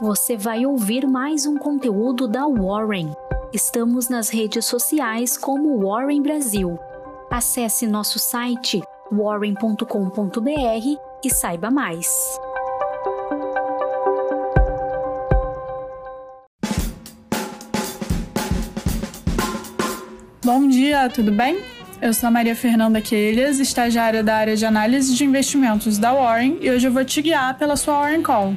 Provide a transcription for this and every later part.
você vai ouvir mais um conteúdo da Warren. Estamos nas redes sociais como Warren Brasil. Acesse nosso site warren.com.br e saiba mais. Bom dia, tudo bem? Eu sou a Maria Fernanda Quelhas, estagiária da área de análise de investimentos da Warren, e hoje eu vou te guiar pela sua Warren Call.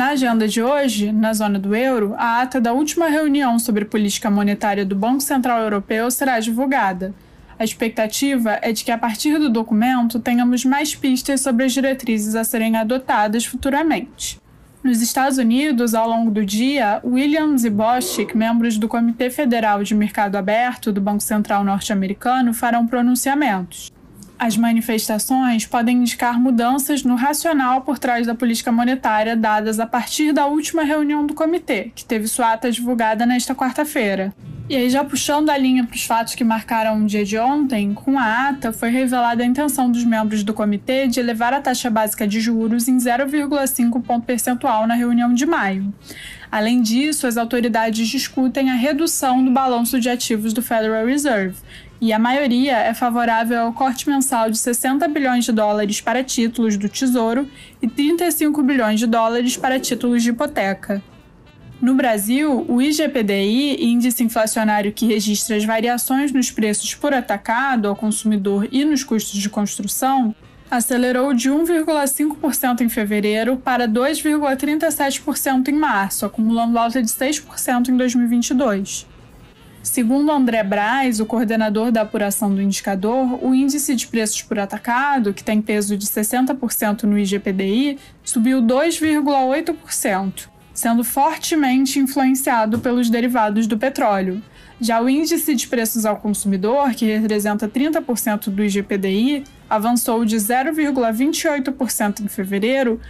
Na agenda de hoje, na zona do euro, a ata da última reunião sobre política monetária do Banco Central Europeu será divulgada. A expectativa é de que, a partir do documento, tenhamos mais pistas sobre as diretrizes a serem adotadas futuramente. Nos Estados Unidos, ao longo do dia, Williams e Bostic, membros do Comitê Federal de Mercado Aberto do Banco Central Norte-Americano, farão pronunciamentos. As manifestações podem indicar mudanças no racional por trás da política monetária dadas a partir da última reunião do comitê, que teve sua ata divulgada nesta quarta-feira. E aí, já puxando a linha para os fatos que marcaram o dia de ontem, com a ata foi revelada a intenção dos membros do comitê de elevar a taxa básica de juros em 0,5 ponto percentual na reunião de maio. Além disso, as autoridades discutem a redução do balanço de ativos do Federal Reserve, e a maioria é favorável ao corte mensal de 60 bilhões de dólares para títulos do Tesouro e 35 bilhões de dólares para títulos de hipoteca. No Brasil, o IGPDI, índice inflacionário que registra as variações nos preços por atacado ao consumidor e nos custos de construção, acelerou de 1,5% em fevereiro para 2,37% em março, acumulando alta de 6% em 2022. Segundo André Braz, o coordenador da apuração do indicador, o índice de preços por atacado, que tem peso de 60% no IGPDI, subiu 2,8%, sendo fortemente influenciado pelos derivados do petróleo. Já o índice de preços ao consumidor, que representa 30% do IGPDI, avançou de 0,28% em fevereiro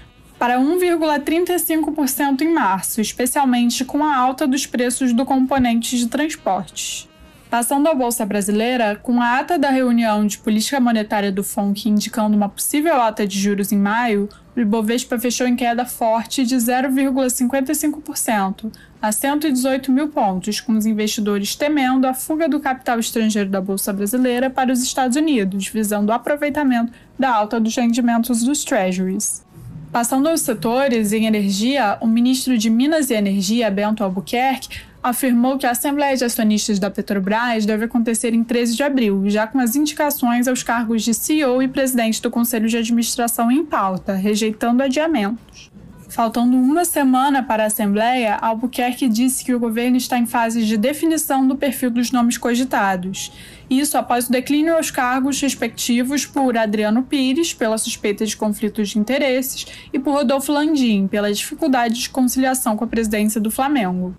para 1,35% em março, especialmente com a alta dos preços do componente de transportes. Passando à Bolsa Brasileira, com a ata da reunião de política monetária do FONC indicando uma possível ata de juros em maio, o Ibovespa fechou em queda forte de 0,55%, a 118 mil pontos, com os investidores temendo a fuga do capital estrangeiro da Bolsa Brasileira para os Estados Unidos, visando o aproveitamento da alta dos rendimentos dos Treasuries. Passando aos setores, em energia, o ministro de Minas e Energia, Bento Albuquerque, afirmou que a Assembleia de Acionistas da Petrobras deve acontecer em 13 de abril, já com as indicações aos cargos de CEO e presidente do Conselho de Administração em pauta, rejeitando adiamentos. Faltando uma semana para a Assembleia, Albuquerque disse que o governo está em fase de definição do perfil dos nomes cogitados. Isso após o declínio aos cargos respectivos por Adriano Pires, pela suspeita de conflitos de interesses, e por Rodolfo Landim, pela dificuldade de conciliação com a presidência do Flamengo.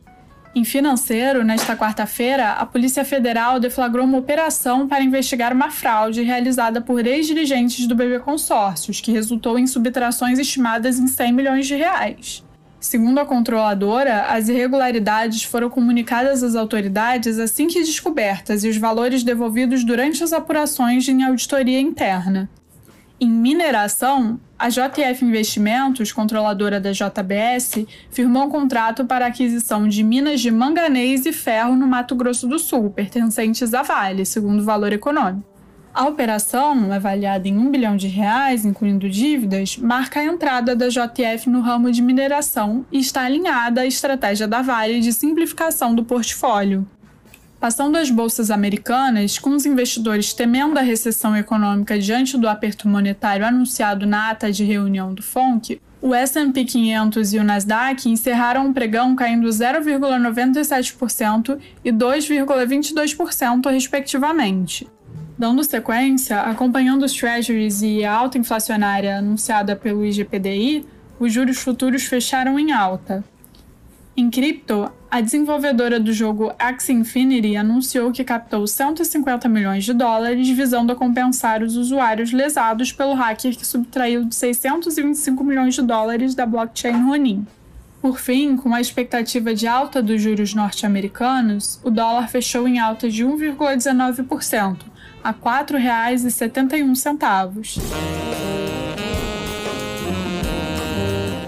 Em financeiro, nesta quarta-feira, a Polícia Federal deflagrou uma operação para investigar uma fraude realizada por ex-dirigentes do BB Consórcios, que resultou em subtrações estimadas em 100 milhões de reais. Segundo a controladora, as irregularidades foram comunicadas às autoridades assim que descobertas e os valores devolvidos durante as apurações em auditoria interna. Em mineração, a JF Investimentos, controladora da JBS, firmou um contrato para a aquisição de minas de manganês e ferro no Mato Grosso do Sul, pertencentes à Vale, segundo o valor econômico. A operação, avaliada em 1 bilhão de reais, incluindo dívidas, marca a entrada da JF no ramo de mineração e está alinhada à estratégia da Vale de simplificação do portfólio, Passando às bolsas americanas, com os investidores temendo a recessão econômica diante do aperto monetário anunciado na ata de reunião do FONC, o S&P 500 e o Nasdaq encerraram o pregão caindo 0,97% e 2,22%, respectivamente. Dando sequência, acompanhando os treasuries e a alta inflacionária anunciada pelo IGPDI, os juros futuros fecharam em alta. Em cripto, a desenvolvedora do jogo Axie Infinity anunciou que captou 150 milhões de dólares visando a compensar os usuários lesados pelo hacker que subtraiu 625 milhões de dólares da blockchain Ronin. Por fim, com a expectativa de alta dos juros norte-americanos, o dólar fechou em alta de 1,19%, a R$ 4,71.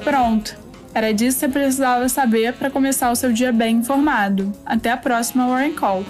Pronto! Era disso que você precisava saber para começar o seu dia bem informado. Até a próxima Warren Call!